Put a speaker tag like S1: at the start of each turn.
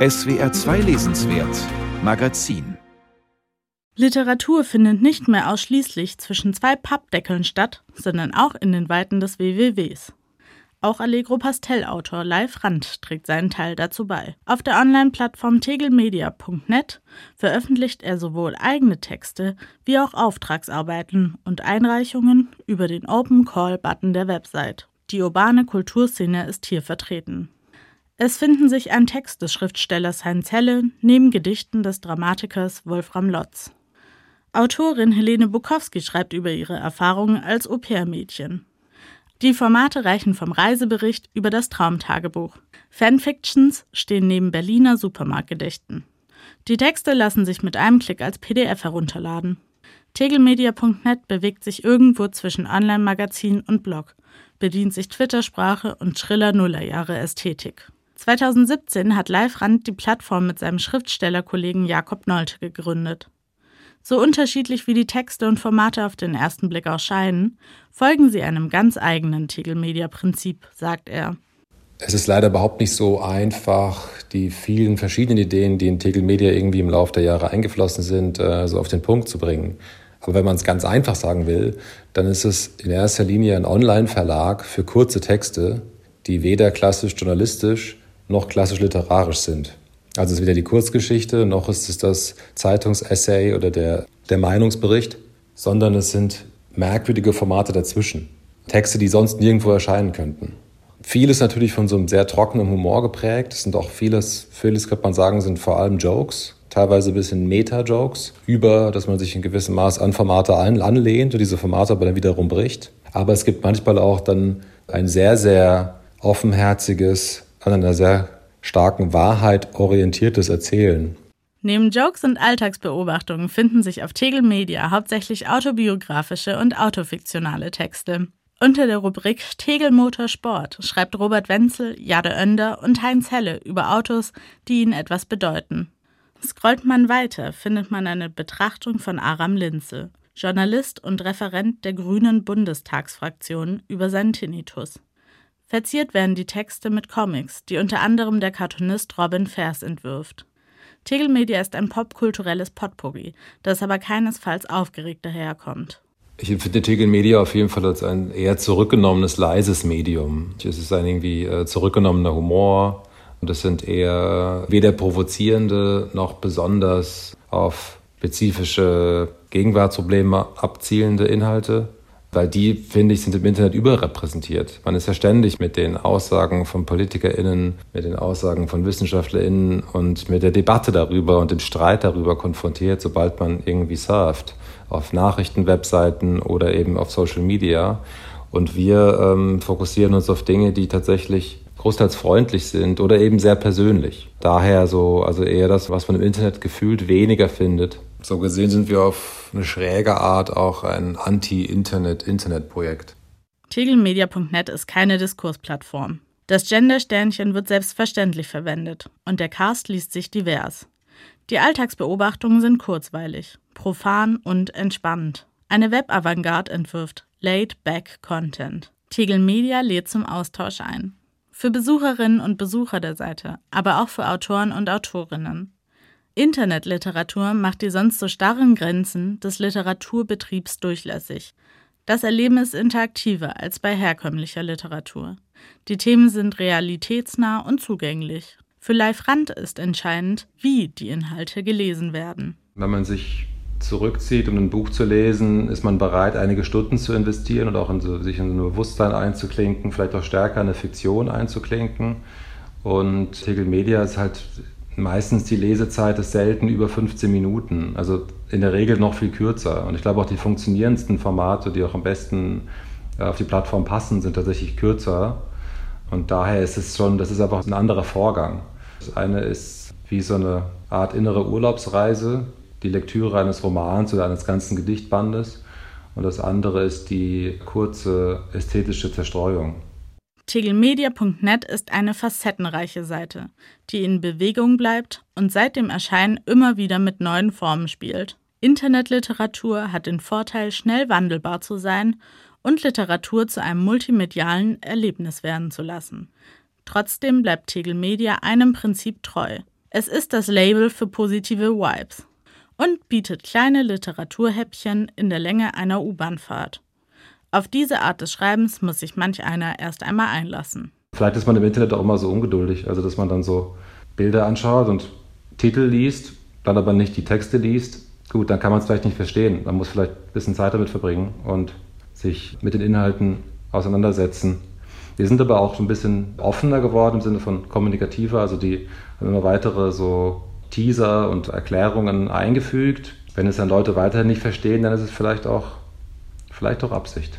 S1: SWR 2 Lesenswert Magazin
S2: Literatur findet nicht mehr ausschließlich zwischen zwei Pappdeckeln statt, sondern auch in den Weiten des WWWs. Auch Allegro Pastellautor Live Rand trägt seinen Teil dazu bei. Auf der Online-Plattform tegelmedia.net veröffentlicht er sowohl eigene Texte wie auch Auftragsarbeiten und Einreichungen über den Open Call-Button der Website. Die urbane Kulturszene ist hier vertreten. Es finden sich ein Text des Schriftstellers Heinz Helle neben Gedichten des Dramatikers Wolfram Lotz. Autorin Helene Bukowski schreibt über ihre Erfahrungen als Au-pair-Mädchen. Die Formate reichen vom Reisebericht über das Traumtagebuch. Fanfictions stehen neben Berliner Supermarktgedichten. Die Texte lassen sich mit einem Klick als PDF herunterladen. Tegelmedia.net bewegt sich irgendwo zwischen Online-Magazin und Blog, bedient sich Twitter-Sprache und schriller Nullerjahre-Ästhetik. 2017 hat Live Rand die Plattform mit seinem Schriftstellerkollegen Jakob Nolte gegründet. So unterschiedlich wie die Texte und Formate auf den ersten Blick auch folgen sie einem ganz eigenen Tegel-Media-Prinzip, sagt er.
S3: Es ist leider überhaupt nicht so einfach, die vielen verschiedenen Ideen, die in Tegel Media irgendwie im Laufe der Jahre eingeflossen sind, äh, so auf den Punkt zu bringen. Aber wenn man es ganz einfach sagen will, dann ist es in erster Linie ein Online-Verlag für kurze Texte, die weder klassisch journalistisch noch klassisch literarisch sind. Also es ist weder die Kurzgeschichte, noch ist es das Zeitungsessay oder der, der Meinungsbericht, sondern es sind merkwürdige Formate dazwischen. Texte, die sonst nirgendwo erscheinen könnten. Vieles natürlich von so einem sehr trockenen Humor geprägt. Es sind auch vieles, vieles könnte man sagen, sind vor allem Jokes, teilweise ein bisschen Meta-Jokes, über, dass man sich in gewissem Maß an Formate anlehnt und diese Formate aber dann wiederum bricht. Aber es gibt manchmal auch dann ein sehr, sehr offenherziges, an einer sehr starken Wahrheit orientiertes Erzählen.
S2: Neben Jokes und Alltagsbeobachtungen finden sich auf Tegel Media hauptsächlich autobiografische und autofiktionale Texte. Unter der Rubrik Tegel Motorsport schreibt Robert Wenzel, Jade Önder und Heinz Helle über Autos, die ihnen etwas bedeuten. Scrollt man weiter, findet man eine Betrachtung von Aram Linze, Journalist und Referent der Grünen Bundestagsfraktion, über seinen Tinnitus. Verziert werden die Texte mit Comics, die unter anderem der Cartoonist Robin Vers entwirft. Tegel Media ist ein popkulturelles Potpourri, das aber keinesfalls aufgeregt daherkommt.
S3: Ich empfinde Tegel Media auf jeden Fall als ein eher zurückgenommenes, leises Medium. Es ist ein irgendwie äh, zurückgenommener Humor und es sind eher weder provozierende noch besonders auf spezifische Gegenwartsprobleme abzielende Inhalte weil die, finde ich, sind im Internet überrepräsentiert. Man ist ja ständig mit den Aussagen von PolitikerInnen, mit den Aussagen von WissenschaftlerInnen und mit der Debatte darüber und dem Streit darüber konfrontiert, sobald man irgendwie surft. Auf Nachrichtenwebseiten oder eben auf Social Media. Und wir ähm, fokussieren uns auf Dinge, die tatsächlich großteils freundlich sind oder eben sehr persönlich. Daher so, also eher das, was man im Internet gefühlt weniger findet, so gesehen sind wir auf eine schräge Art auch ein Anti-Internet-Internet-Projekt.
S2: Tegelmedia.net ist keine Diskursplattform. Das Gender-Sternchen wird selbstverständlich verwendet und der Cast liest sich divers. Die Alltagsbeobachtungen sind kurzweilig, profan und entspannt. Eine Web-Avantgarde entwirft Laid-Back-Content. Tegel Media lädt zum Austausch ein. Für Besucherinnen und Besucher der Seite, aber auch für Autoren und Autorinnen. Internetliteratur macht die sonst so starren Grenzen des Literaturbetriebs durchlässig. Das Erleben ist interaktiver als bei herkömmlicher Literatur. Die Themen sind realitätsnah und zugänglich. Für Leif Rand ist entscheidend, wie die Inhalte gelesen werden.
S3: Wenn man sich zurückzieht, um ein Buch zu lesen, ist man bereit, einige Stunden zu investieren und auch in so, sich in ein Bewusstsein einzuklinken, vielleicht auch stärker eine Fiktion einzuklinken. Und Tegel Media ist halt meistens die Lesezeit ist selten über 15 Minuten, also in der Regel noch viel kürzer. Und ich glaube auch die funktionierendsten Formate, die auch am besten äh, auf die Plattform passen, sind tatsächlich kürzer. Und daher ist es schon, das ist einfach ein anderer Vorgang. Das eine ist wie so eine Art innere Urlaubsreise, die Lektüre eines Romans oder eines ganzen Gedichtbandes. Und das andere ist die kurze ästhetische Zerstreuung.
S2: Tegelmedia.net ist eine facettenreiche Seite, die in Bewegung bleibt und seit dem Erscheinen immer wieder mit neuen Formen spielt. Internetliteratur hat den Vorteil, schnell wandelbar zu sein und Literatur zu einem multimedialen Erlebnis werden zu lassen. Trotzdem bleibt Tegel Media einem Prinzip treu. Es ist das Label für positive Vibes und bietet kleine Literaturhäppchen in der Länge einer U-Bahn-Fahrt. Auf diese Art des Schreibens muss sich manch einer erst einmal einlassen.
S3: Vielleicht ist man im Internet auch immer so ungeduldig, also dass man dann so Bilder anschaut und Titel liest, dann aber nicht die Texte liest. Gut, dann kann man es vielleicht nicht verstehen. Man muss vielleicht ein bisschen Zeit damit verbringen und sich mit den Inhalten auseinandersetzen. Wir sind aber auch so ein bisschen offener geworden im Sinne von kommunikativer, also die haben immer weitere so Teaser und Erklärungen eingefügt. Wenn es dann Leute weiterhin nicht verstehen, dann ist es vielleicht auch, vielleicht auch Absicht.